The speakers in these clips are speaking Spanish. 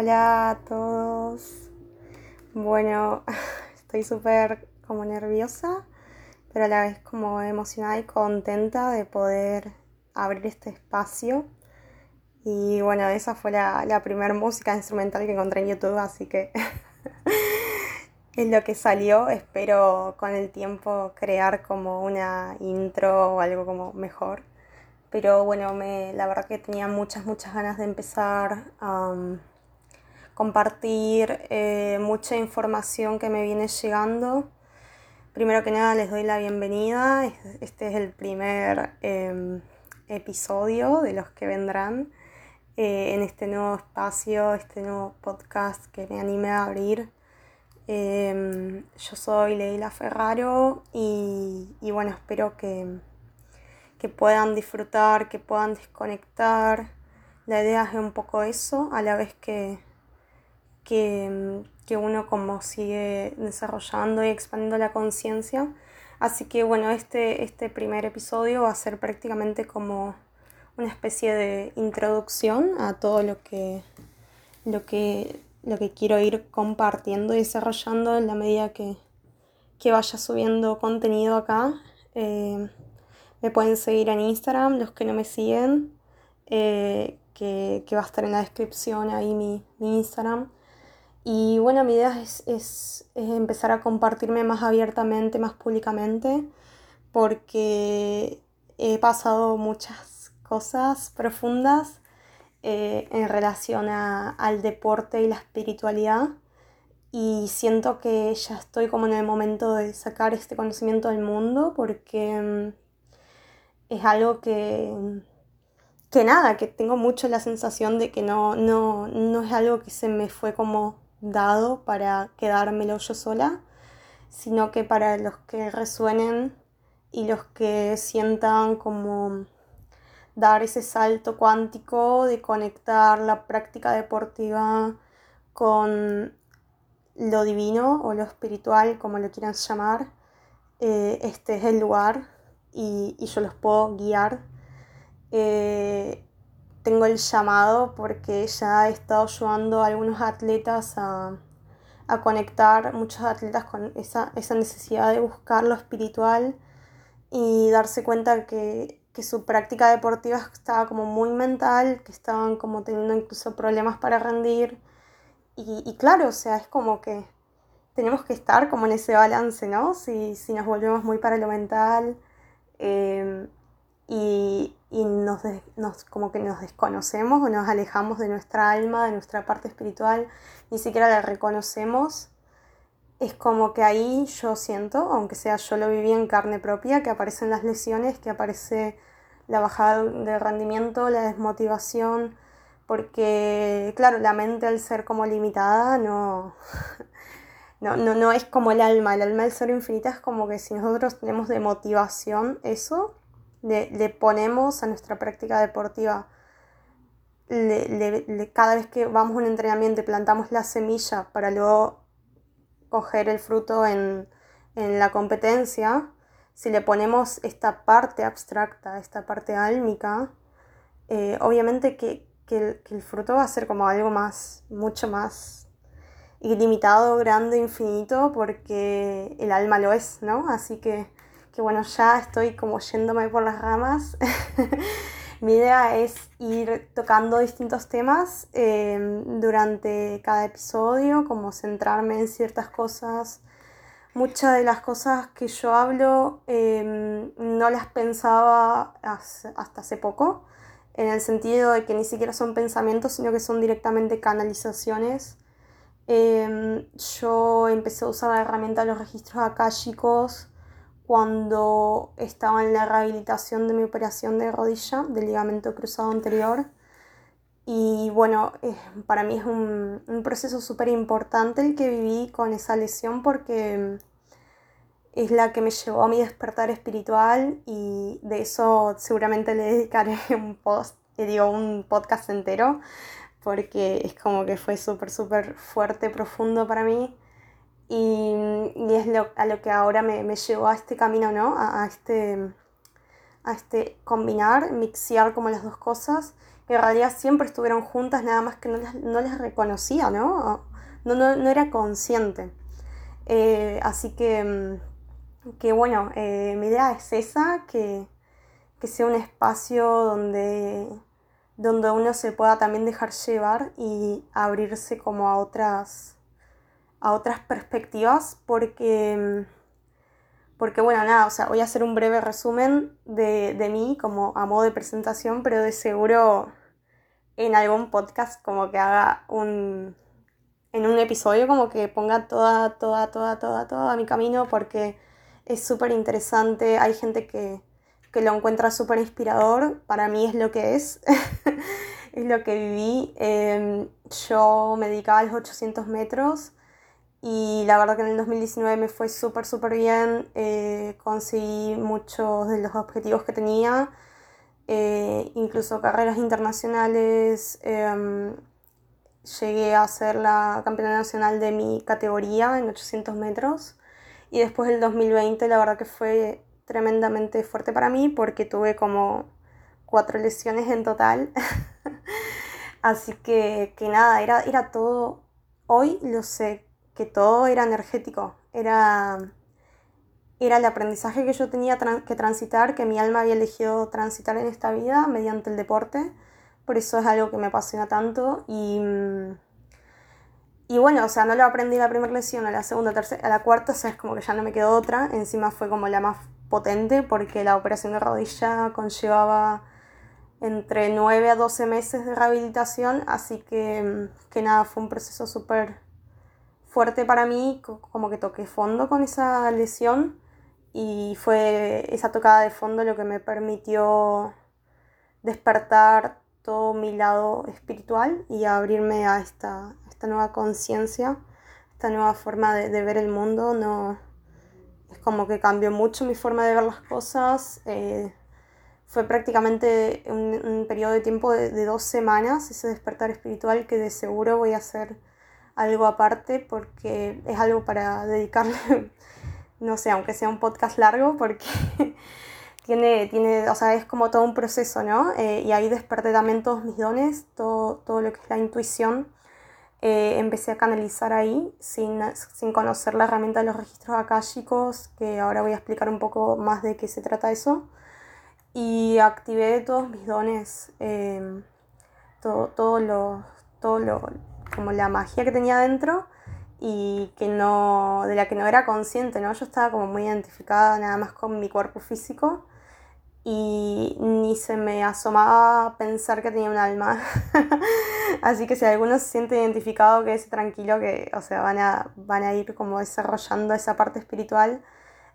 Hola a todos. Bueno, estoy súper como nerviosa, pero a la vez como emocionada y contenta de poder abrir este espacio. Y bueno, esa fue la, la primera música instrumental que encontré en YouTube, así que es lo que salió. Espero con el tiempo crear como una intro o algo como mejor. Pero bueno, me, la verdad que tenía muchas, muchas ganas de empezar a compartir eh, mucha información que me viene llegando. Primero que nada les doy la bienvenida. Este es el primer em, episodio de los que vendrán eh, en este nuevo espacio, este nuevo podcast que me anime a abrir. Em, yo soy Leila Ferraro y, y bueno, espero que, que puedan disfrutar, que puedan desconectar. La idea es un poco eso, a la vez que, que, uno como sigue desarrollando y expandiendo la conciencia. Así que bueno, este, este primer episodio va a ser prácticamente como una especie de introducción a todo lo que, lo que, lo que quiero ir compartiendo y desarrollando en la medida que, vaya subiendo contenido acá. Eh, me pueden seguir en Instagram, los que no me siguen, eh, que, va a estar en la descripción ahí mi, mi Instagram. Y bueno, mi idea es, empezar a compartirme más abiertamente, más públicamente, porque he pasado muchas cosas profundas eh, en relación al deporte y la espiritualidad. Y siento que ya estoy como en el momento de sacar este conocimiento del mundo, porque mm, es algo que, que nada, que tengo mucho la sensación de que no, no, no es algo que se me fue como dado para quedármelo yo sola, sino que para los que resuenen y los que sientan como dar ese salto cuántico de conectar la práctica deportiva con lo divino o lo espiritual, como lo quieran llamar, eh, este es el lugar y, yo los puedo guiar. Eh, tengo el llamado porque ya he estado ayudando a algunos atletas a, conectar, muchos atletas con esa, necesidad de buscar lo espiritual y darse cuenta que, su práctica deportiva estaba como muy mental, que estaban como teniendo incluso problemas para rendir. Y, claro, o sea, es como que tenemos que estar como en ese balance, ¿no? Si, si nos volvemos muy para lo mental. Eh, y, nos, nos, como que nos desconocemos o nos alejamos de nuestra alma, de nuestra parte espiritual, ni siquiera la reconocemos, es como que ahí yo siento, aunque sea yo lo viví en carne propia, que aparecen las lesiones, que aparece la bajada de rendimiento, la desmotivación, porque claro, la mente al ser como limitada no, no, no, no es como el alma, el alma al ser infinita es como que si nosotros tenemos de motivación eso, le, ponemos a nuestra práctica deportiva, cada vez que vamos a un entrenamiento y plantamos la semilla para luego coger el fruto en, la competencia, si le ponemos esta parte abstracta, esta parte álmica, eh, obviamente que, el, que, el, fruto va a ser como algo más, mucho más ilimitado, grande, infinito, porque el alma lo es, ¿no? Así que que bueno, ya estoy como yéndome por las ramas. Mi idea es ir tocando distintos temas em, durante cada episodio, como centrarme en ciertas cosas. Muchas de las cosas que yo hablo em, no las pensaba hasta hace poco, en el sentido de que ni siquiera son pensamientos, sino que son directamente canalizaciones. Em, yo empecé a usar la herramienta de los registros akáshicos cuando estaba en la rehabilitación de mi operación de rodilla, del ligamento cruzado anterior. Y bueno, eh, para mí es un, proceso súper importante el que viví con esa lesión porque es la que me llevó a mi despertar espiritual y de eso seguramente le dedicaré un post, digo, un podcast entero porque es como que fue súper, súper fuerte, profundo para mí. Y, es lo, a lo que ahora me, me, llevó a este camino, ¿no? A, este, a este combinar, mixear como las dos cosas. Que en realidad siempre estuvieron juntas, nada más que no las, no las reconocía, ¿no? No, no, no era consciente. Eh, así que, que bueno, eh, mi idea es esa, que, que sea un espacio donde donde uno se pueda también dejar llevar y abrirse como a otras, a otras perspectivas, porque, porque bueno, nada, o sea, voy a hacer un breve resumen de, de mí como a modo de presentación, pero de seguro en algún podcast como que haga un, en un episodio como que ponga toda, toda, toda, toda, toda mi camino porque es súper interesante, hay gente que que lo encuentra súper inspirador. Para mí es lo que es, es lo que viví. Em, yo me dedicaba a los 800 metros y la verdad que en el 2019 me fue súper, súper bien. Eh, conseguí muchos de los objetivos que tenía, eh, incluso carreras internacionales. Em, llegué a ser la campeona nacional de mi categoría en 800 metros. Y después del 2020 la verdad que fue tremendamente fuerte para mí porque tuve como cuatro lesiones en total. Así que, que nada, era, era todo, hoy lo sé, que todo era energético, era, era el aprendizaje que yo tenía que transitar, que mi alma había elegido transitar en esta vida mediante el deporte. Por eso es algo que me apasiona tanto y... Y bueno, o sea, no lo aprendí la primera lesión, a la segunda, tercera, a la cuarta, o sea, es como que ya no me quedó otra. Encima fue como la más potente porque la operación de rodilla conllevaba entre 9 a 12 meses de rehabilitación, así que, que nada, fue un proceso súper fuerte para mí, como que toqué fondo con esa lesión y fue esa tocada de fondo lo que me permitió despertar todo mi lado espiritual y abrirme a esta, esta nueva conciencia, esta nueva forma de, de ver el mundo, no, es como que cambió mucho mi forma de ver las cosas. Eh, fue prácticamente un, periodo de tiempo de, dos semanas, ese despertar espiritual que de seguro voy a hacer algo aparte porque es algo para dedicarle, no sé, aunque sea un podcast largo, porque tiene, tiene, o sea, es como todo un proceso, ¿no? Eh, y ahí desperté también todos mis dones, todo, todo lo que es la intuición eh, empecé a canalizar ahí sin, sin, conocer la herramienta de los registros akáshicos, que ahora voy a explicar un poco más de qué se trata eso. Y activé todos mis dones, em, todo, todo, lo, todo lo, como la magia que tenía dentro y que no, de la que no era consciente, ¿no? Yo estaba como muy identificada nada más con mi cuerpo físico y ni se me asomaba pensar que tenía un alma. Así que si alguno se siente identificado, quédese tranquilo que, o sea, van a, van a ir como desarrollando esa parte espiritual.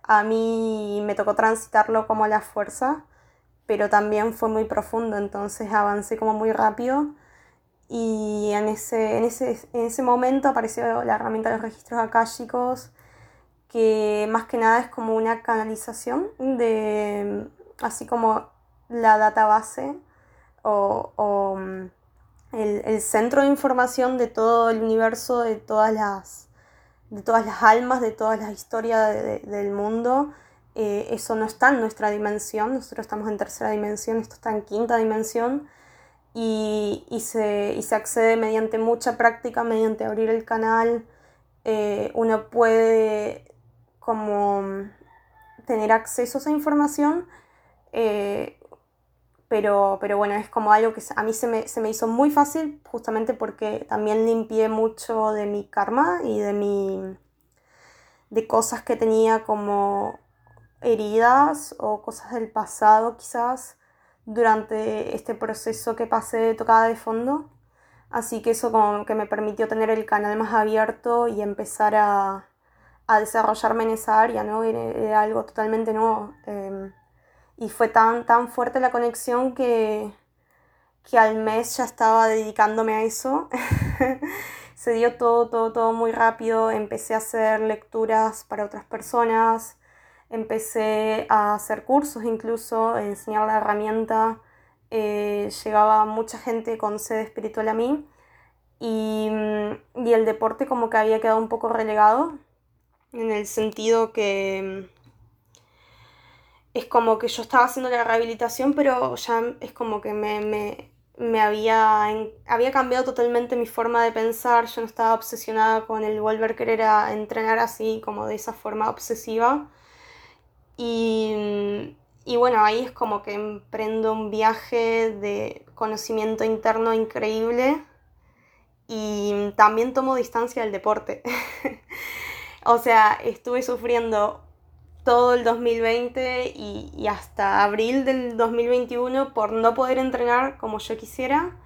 A mí me tocó transitarlo como la fuerza, pero también fue muy profundo, entonces avancé como muy rápido. Y en ese, en ese, en ese momento apareció la herramienta de los registros akáshicos, que más que nada es como una canalización de así como la database o, mm, el, el, centro de información de todo el universo, de todas las, de todas las almas, de todas las historias del mundo. Eh, eso no está en nuestra dimensión, nosotros estamos en tercera dimensión, esto está en quinta dimensión y, y, se, y se, accede mediante mucha práctica, mediante abrir el canal. Eh, uno puede como tener acceso a esa información eh, pero, pero bueno, es como algo que a mí se me, se me, hizo muy fácil justamente porque también limpié mucho de mi karma y de mi de cosas que tenía como heridas o cosas del pasado quizás durante este proceso que pasé tocada de fondo. Así que eso como que me permitió tener el canal más abierto y empezar a, a desarrollarme en esa área, ¿no? Era, algo totalmente nuevo. Em, y fue tan, tan fuerte la conexión que, que al mes ya estaba dedicándome a eso. Se dio todo, todo, todo muy rápido. Empecé a hacer lecturas para otras personas. Empecé a hacer cursos incluso, enseñar la herramienta. Eh, llegaba mucha gente con sede espiritual a mí. y, mm, y el deporte como que había quedado un poco relegado, en el sentido que mm, es como que yo estaba haciendo la rehabilitación, pero ya es como que me, me, me había, había cambiado totalmente mi forma de pensar, yo no estaba obsesionada con el volver a querer a entrenar así, como de esa forma obsesiva. Y, y bueno, ahí es como que emprendo un viaje de conocimiento interno increíble y también tomo distancia del deporte. o sea, estuve sufriendo todo el 2020 y, hasta abril del 2021 por no poder entrenar como yo quisiera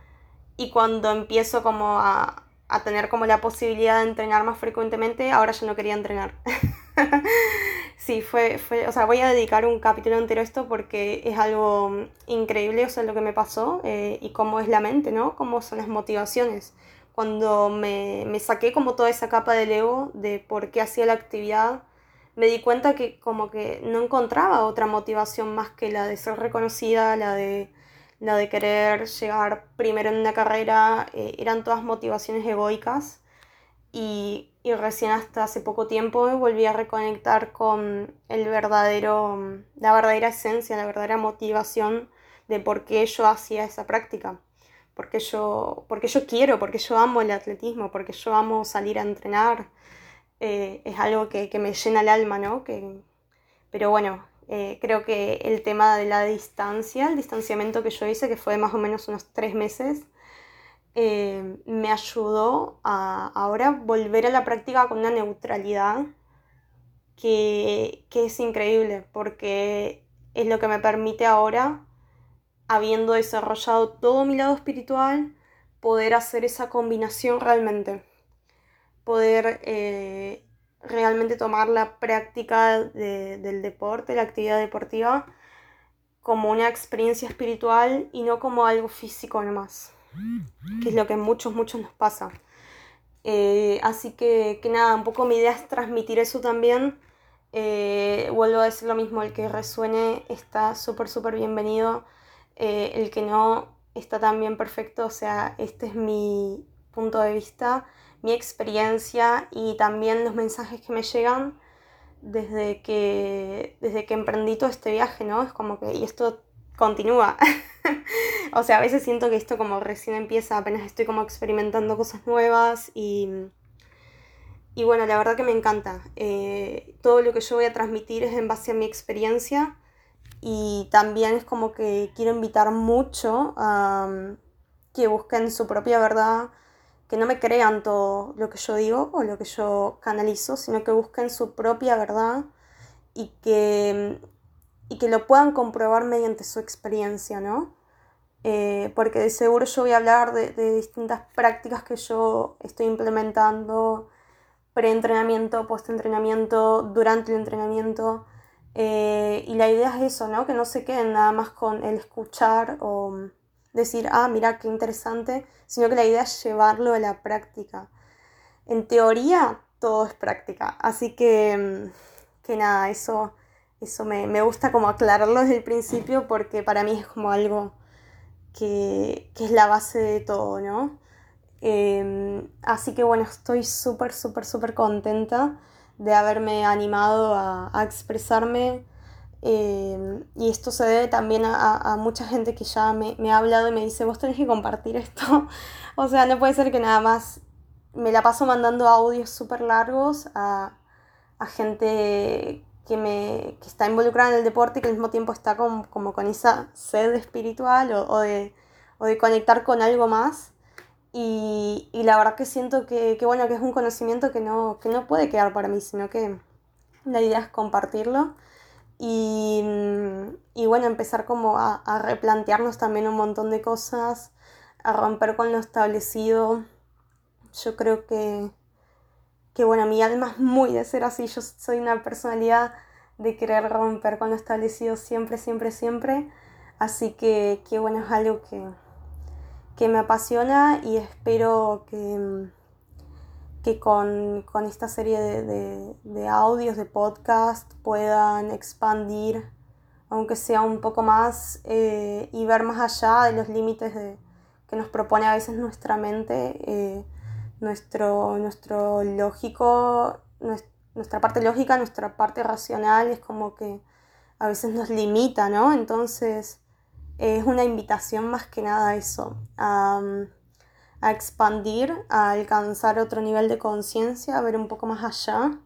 y cuando empiezo como a, a tener como la posibilidad de entrenar más frecuentemente, ahora yo no quería entrenar. sí, fue, fue, o sea, voy a dedicar un capítulo entero a esto porque es algo increíble, o sea, lo que me pasó eh, y cómo es la mente, ¿no? Cómo son las motivaciones. Cuando me, me saqué como toda esa capa del ego de por qué hacía la actividad, me di cuenta que como que no encontraba otra motivación más que la de ser reconocida, la de, la de querer llegar primero en una carrera, eh, eran todas motivaciones egoicas y, y, recién hasta hace poco tiempo volví a reconectar con el verdadero, la verdadera esencia, la verdadera motivación de por qué yo hacía esa práctica. Porque yo, porque yo quiero, porque yo amo el atletismo, porque yo amo salir a entrenar, eh, es algo que, me llena el alma, ¿no? Que, pero bueno, eh, creo que el tema de la distancia, el distanciamiento que yo hice, que fue más o menos unos tres meses, eh, me ayudó a ahora volver a la práctica con una neutralidad que, que es increíble, porque es lo que me permite ahora, habiendo desarrollado todo mi lado espiritual, poder hacer esa combinación realmente. Poder eh, realmente tomar la práctica del deporte, la actividad deportiva, como una experiencia espiritual y no como algo físico nomás, que es lo que muchos, muchos nos pasa. Eh, así que, que, nada, un poco mi idea es transmitir eso también. Eh, vuelvo a decir lo mismo, el que resuene está súper, súper bienvenido. el que no está también perfecto, o sea, este es mi punto de vista mi experiencia y también los mensajes que me llegan desde que, desde que emprendí todo este viaje, ¿no? Es como que, y esto continúa. o sea, a veces siento que esto como recién empieza, apenas estoy como experimentando cosas nuevas y, y bueno, la verdad que me encanta. Eh, todo lo que yo voy a transmitir es en base a mi experiencia y también es como que quiero invitar mucho a que busquen su propia verdad, que no me crean todo lo que yo digo o lo que yo canalizo, sino que busquen su propia verdad y que, y que lo puedan comprobar mediante su experiencia, ¿no? Eh, porque de seguro yo voy a hablar de, distintas prácticas que yo estoy implementando, pre-entrenamiento, post-entrenamiento, durante el entrenamiento. Eh, y la idea es eso, ¿no? Que no se queden nada más con el escuchar o decir, ah, mira, qué interesante, sino que la idea es llevarlo a la práctica. En teoría, todo es práctica, así que, mm, que nada, eso, eso me, gusta como aclararlo desde el principio porque para mí es como algo que, es la base de todo, ¿no? Em, así que bueno, estoy súper, súper, súper contenta de haberme animado a, a expresarme Em, y esto se debe también a, mucha gente que ya me, ha hablado y me dice, vos tenés que compartir esto. o sea, no puede ser que nada más me la paso mandando audios súper largos a, gente que, me, que está involucrada en el deporte y que al mismo tiempo está como con esa sed espiritual o, de, conectar con algo más. Y, la verdad que siento que, bueno, que es un conocimiento que no, que no puede quedar para mí, sino que la idea es compartirlo. Y, y bueno, empezar como a, a, replantearnos también un montón de cosas, a romper con lo establecido. Yo creo que, que bueno, mi alma es muy de ser así, yo soy una personalidad de querer romper con lo establecido siempre, siempre, siempre. Así que, que bueno, es algo que, que me apasiona y espero que que con, esta serie de, audios, de podcast, puedan expandir, aunque sea un poco más, eh, y ver más allá de los límites de que nos propone a veces nuestra mente, eh, nuestro, nuestro lógico, nuestra parte lógica, nuestra parte racional es como que a veces nos limita, ¿no? Entonces es una invitación más que nada a eso, a, a expandir, a alcanzar otro nivel de conciencia, a ver un poco más allá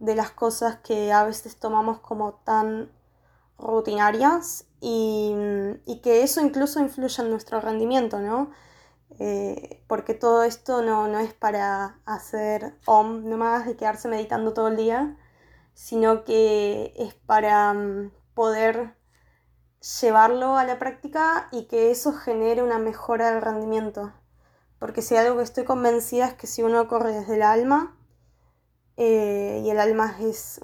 de las cosas que a veces tomamos como tan rutinarias y, que eso incluso influye en nuestro rendimiento, ¿no? Eh, porque todo esto no, no, es para hacer om nomás y quedarse meditando todo el día, sino que es para mm, poder llevarlo a la práctica y que eso genere una mejora del rendimiento. Porque si algo que estoy convencida es que si uno corre desde el alma, eh, y el alma es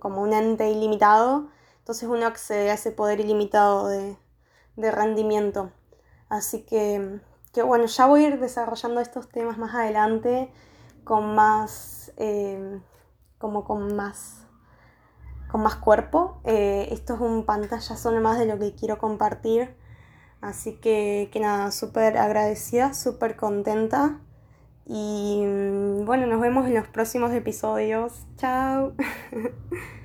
como un ente ilimitado, entonces uno accede a ese poder ilimitado de, rendimiento. Así que, bueno, ya voy a ir desarrollando estos temas más adelante con más, eh, como con más, con más cuerpo. Eh, esto es un pantallazo más de lo que quiero compartir. Así que, que nada, súper agradecida, súper contenta. Y mm, bueno, nos vemos en los próximos episodios. Chao.